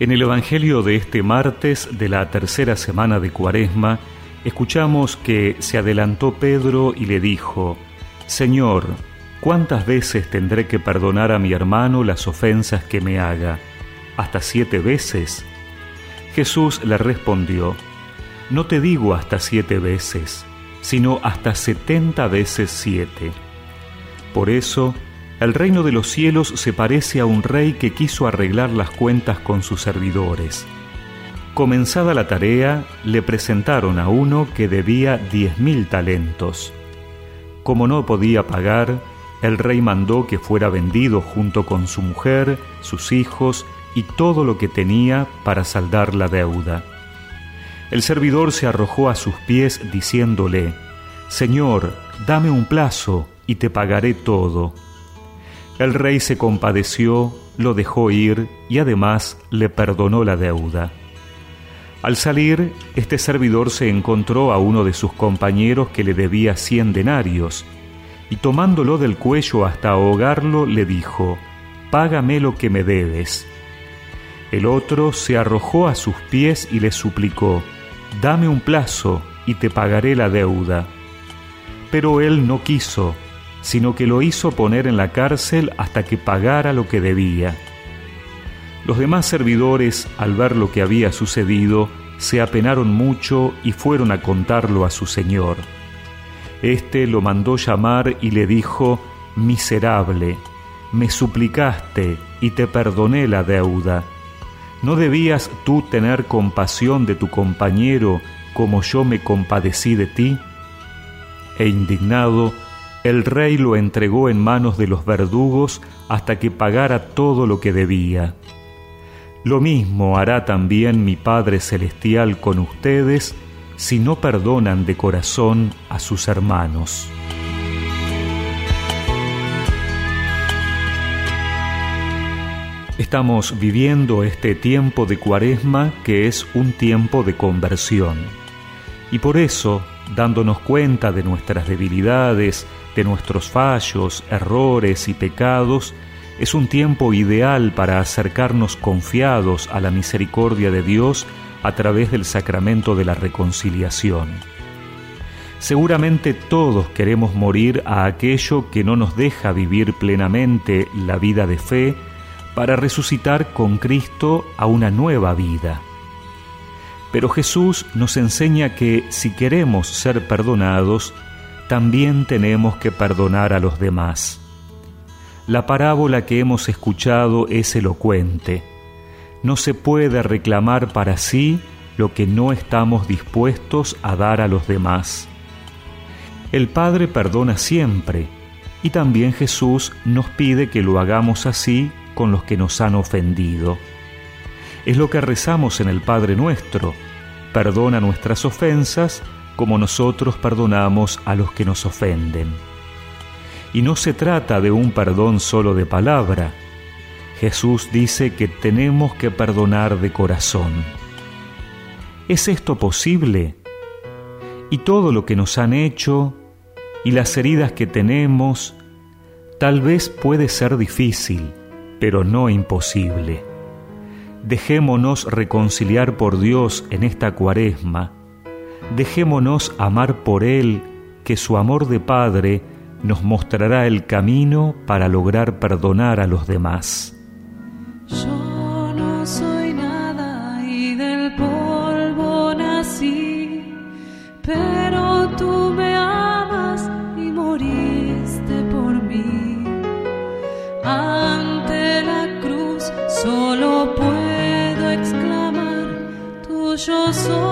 En el Evangelio de este martes de la tercera semana de Cuaresma, escuchamos que se adelantó Pedro y le dijo, Señor, ¿cuántas veces tendré que perdonar a mi hermano las ofensas que me haga? ¿Hasta siete veces? Jesús le respondió, No te digo hasta siete veces, sino hasta setenta veces siete. Por eso, el reino de los cielos se parece a un rey que quiso arreglar las cuentas con sus servidores. Comenzada la tarea, le presentaron a uno que debía diez mil talentos. Como no podía pagar, el rey mandó que fuera vendido junto con su mujer, sus hijos y todo lo que tenía para saldar la deuda. El servidor se arrojó a sus pies diciéndole, Señor, dame un plazo y te pagaré todo. El rey se compadeció, lo dejó ir y además le perdonó la deuda. Al salir, este servidor se encontró a uno de sus compañeros que le debía cien denarios, y tomándolo del cuello hasta ahogarlo, le dijo, Págame lo que me debes. El otro se arrojó a sus pies y le suplicó, Dame un plazo y te pagaré la deuda. Pero él no quiso, sino que lo hizo poner en la cárcel hasta que pagara lo que debía. Los demás servidores, al ver lo que había sucedido, se apenaron mucho y fueron a contarlo a su señor. Este lo mandó llamar y le dijo, Miserable, me suplicaste y te perdoné la deuda. ¿No debías tú tener compasión de tu compañero como yo me compadecí de ti? E indignado, el rey lo entregó en manos de los verdugos hasta que pagara todo lo que debía. Lo mismo hará también mi Padre Celestial con ustedes si no perdonan de corazón a sus hermanos. Estamos viviendo este tiempo de cuaresma que es un tiempo de conversión. Y por eso dándonos cuenta de nuestras debilidades, de nuestros fallos, errores y pecados, es un tiempo ideal para acercarnos confiados a la misericordia de Dios a través del sacramento de la reconciliación. Seguramente todos queremos morir a aquello que no nos deja vivir plenamente la vida de fe para resucitar con Cristo a una nueva vida. Pero Jesús nos enseña que si queremos ser perdonados, también tenemos que perdonar a los demás. La parábola que hemos escuchado es elocuente. No se puede reclamar para sí lo que no estamos dispuestos a dar a los demás. El Padre perdona siempre y también Jesús nos pide que lo hagamos así con los que nos han ofendido. Es lo que rezamos en el Padre nuestro. Perdona nuestras ofensas como nosotros perdonamos a los que nos ofenden. Y no se trata de un perdón solo de palabra. Jesús dice que tenemos que perdonar de corazón. ¿Es esto posible? Y todo lo que nos han hecho y las heridas que tenemos, tal vez puede ser difícil, pero no imposible. Dejémonos reconciliar por Dios en esta cuaresma. Dejémonos amar por Él, que su amor de Padre nos mostrará el camino para lograr perdonar a los demás. Yo no soy nada y del polvo nací, pero tuyo soy,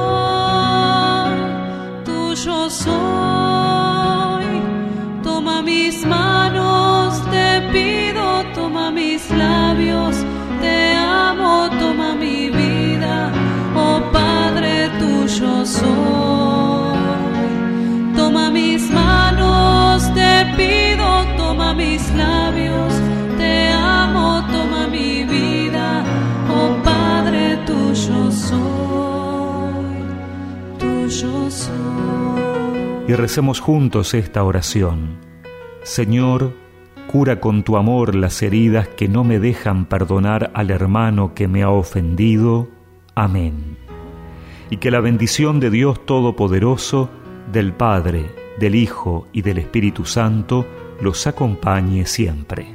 Y recemos juntos esta oración. Señor, Cura con tu amor las heridas que no me dejan perdonar al hermano que me ha ofendido. Amén. Y que la bendición de Dios Todopoderoso, del Padre, del Hijo y del Espíritu Santo los acompañe siempre.